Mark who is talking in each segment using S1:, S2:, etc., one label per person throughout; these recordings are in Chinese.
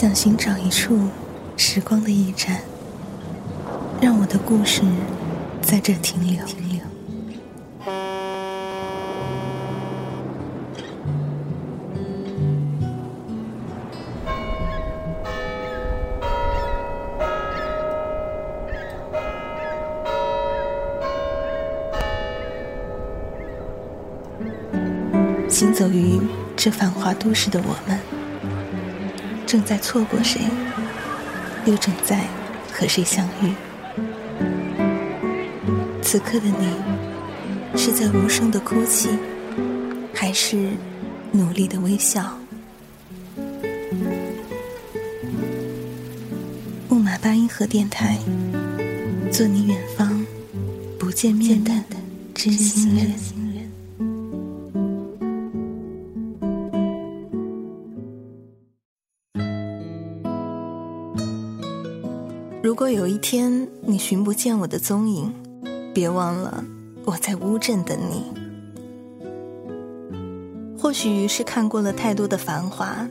S1: 想寻找一处时光的驿站，让我的故事在这停留停留。行走于这繁华都市的我们，正在错过谁，又正在和谁相遇？此刻的你，是在无声的哭泣，还是努力的微笑？木马八音盒电台，做你远方不见面的知心人。如果有一天你寻不见我的踪影，别忘了我在乌镇等你。或许是看过了太多的繁华，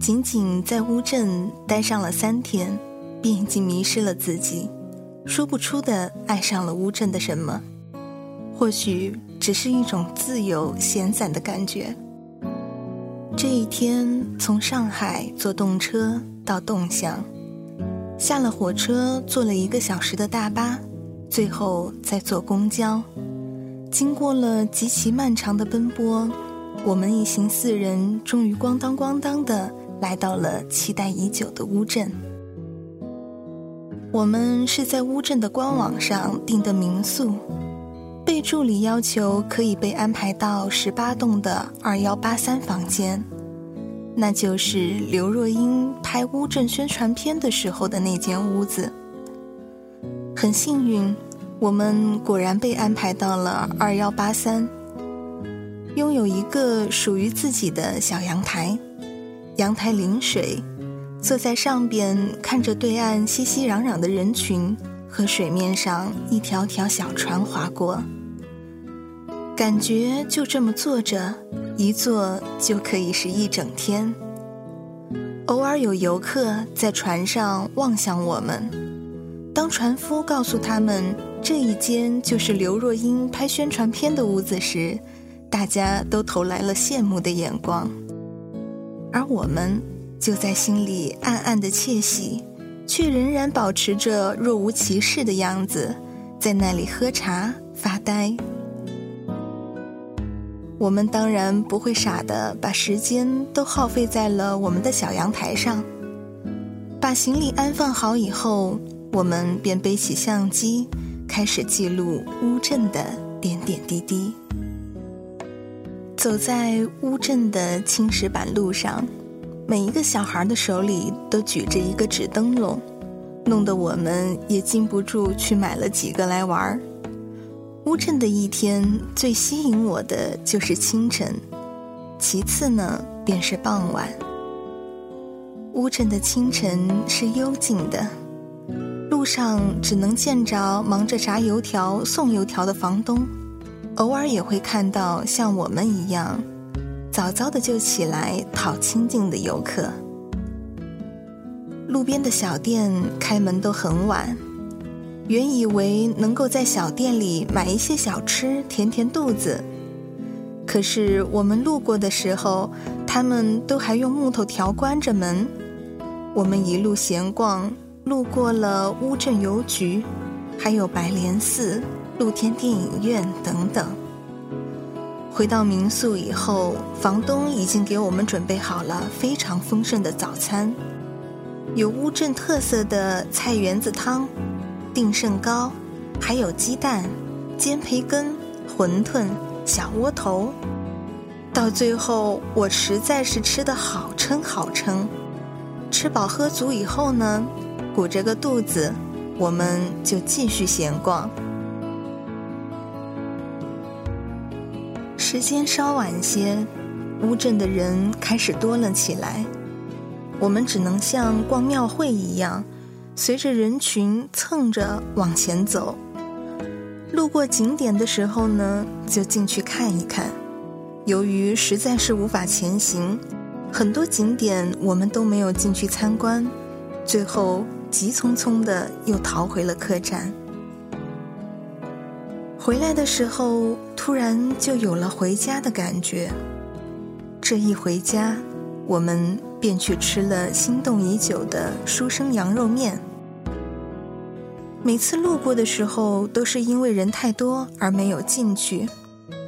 S1: 仅仅在乌镇待上了三天，便已经迷失了自己，说不出的爱上了乌镇的什么。或许只是一种自由闲散的感觉。这一天从上海坐动车到动向。下了火车，坐了一个小时的大巴，最后再坐公交。经过了极其漫长的奔波，我们一行四人终于咣当咣当的来到了期待已久的乌镇。我们是在乌镇的官网上订的民宿，备注里要求可以被安排到十八栋的二幺八三房间。那就是刘若英拍乌镇宣传片的时候的那间屋子。很幸运，我们果然被安排到了二幺八三，拥有一个属于自己的小阳台，阳台临水，坐在上边看着对岸熙熙攘攘的人群和水面上一条条小船划过，感觉就这么坐着。一坐就可以是一整天。偶尔有游客在船上望向我们，当船夫告诉他们这一间就是刘若英拍宣传片的屋子时，大家都投来了羡慕的眼光，而我们就在心里暗暗的窃喜，却仍然保持着若无其事的样子，在那里喝茶发呆。我们当然不会傻的把时间都耗费在了我们的小阳台上。把行李安放好以后，我们便背起相机，开始记录乌镇的点点滴滴。走在乌镇的青石板路上，每一个小孩的手里都举着一个纸灯笼，弄得我们也禁不住去买了几个来玩儿。乌镇的一天最吸引我的就是清晨，其次呢便是傍晚。乌镇的清晨是幽静的，路上只能见着忙着炸油条、送油条的房东，偶尔也会看到像我们一样早早的就起来讨清静的游客。路边的小店开门都很晚。原以为能够在小店里买一些小吃填填肚子，可是我们路过的时候，他们都还用木头条关着门。我们一路闲逛，路过了乌镇邮局，还有白莲寺、露天电影院等等。回到民宿以后，房东已经给我们准备好了非常丰盛的早餐，有乌镇特色的菜园子汤。定胜糕，还有鸡蛋、煎培根、馄饨、小窝头。到最后，我实在是吃的好撑好撑。吃饱喝足以后呢，鼓着个肚子，我们就继续闲逛。时间稍晚些，乌镇的人开始多了起来，我们只能像逛庙会一样。随着人群蹭着往前走，路过景点的时候呢，就进去看一看。由于实在是无法前行，很多景点我们都没有进去参观，最后急匆匆的又逃回了客栈。回来的时候，突然就有了回家的感觉。这一回家，我们便去吃了心动已久的书生羊肉面。每次路过的时候，都是因为人太多而没有进去。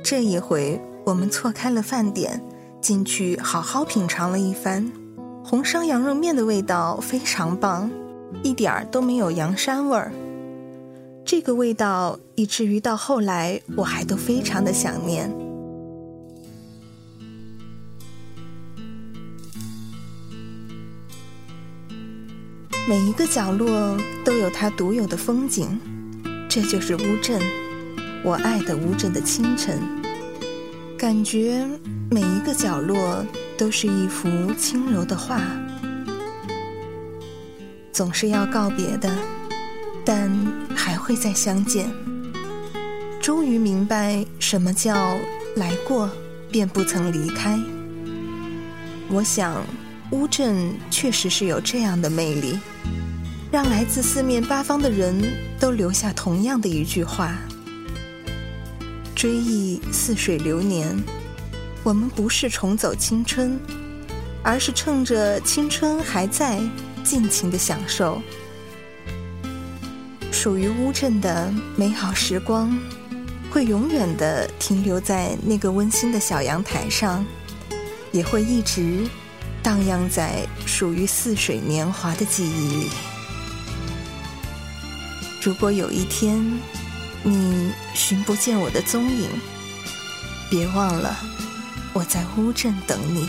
S1: 这一回，我们错开了饭点，进去好好品尝了一番。红烧羊肉面的味道非常棒，一点儿都没有羊膻味儿。这个味道，以至于到后来我还都非常的想念。每一个角落都有它独有的风景，这就是乌镇，我爱的乌镇的清晨。感觉每一个角落都是一幅轻柔的画，总是要告别的。但还会再相见。终于明白什么叫来过便不曾离开。我想，乌镇确实是有这样的魅力，让来自四面八方的人都留下同样的一句话：追忆似水流年。我们不是重走青春，而是趁着青春还在，尽情的享受。属于乌镇的美好时光，会永远的停留在那个温馨的小阳台上，也会一直荡漾在属于似水年华的记忆里。如果有一天你寻不见我的踪影，别忘了我在乌镇等你。